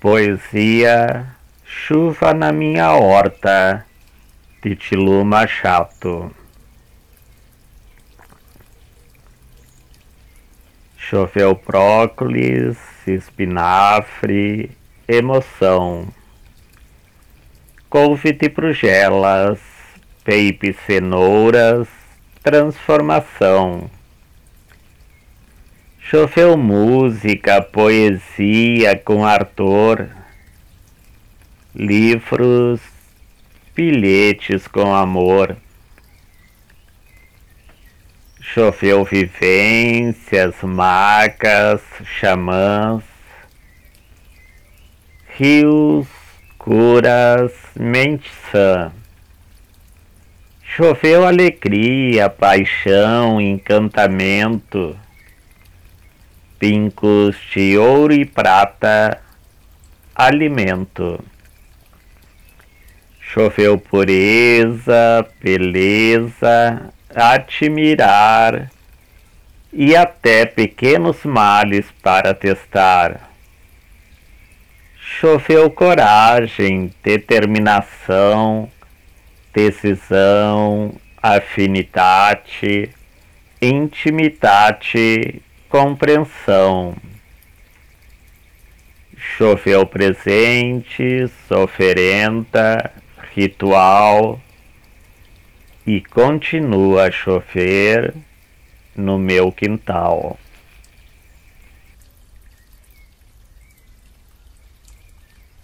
Poesia Chuva na minha horta, de Tilu Machado. Choveu brócolis, espinafre, emoção. Couve de brugelas, peipe cenouras, transformação. Choveu música, poesia com ardor, livros, bilhetes com amor. Choveu vivências, marcas, xamãs, rios, curas, mente sã. Choveu alegria, paixão, encantamento pincos de ouro e prata, alimento. Choveu pureza, beleza, admirar e até pequenos males para testar. Choveu coragem, determinação, decisão, afinidade, intimidade compreensão. Choveu presentes, oferenda, ritual e continua a chover no meu quintal.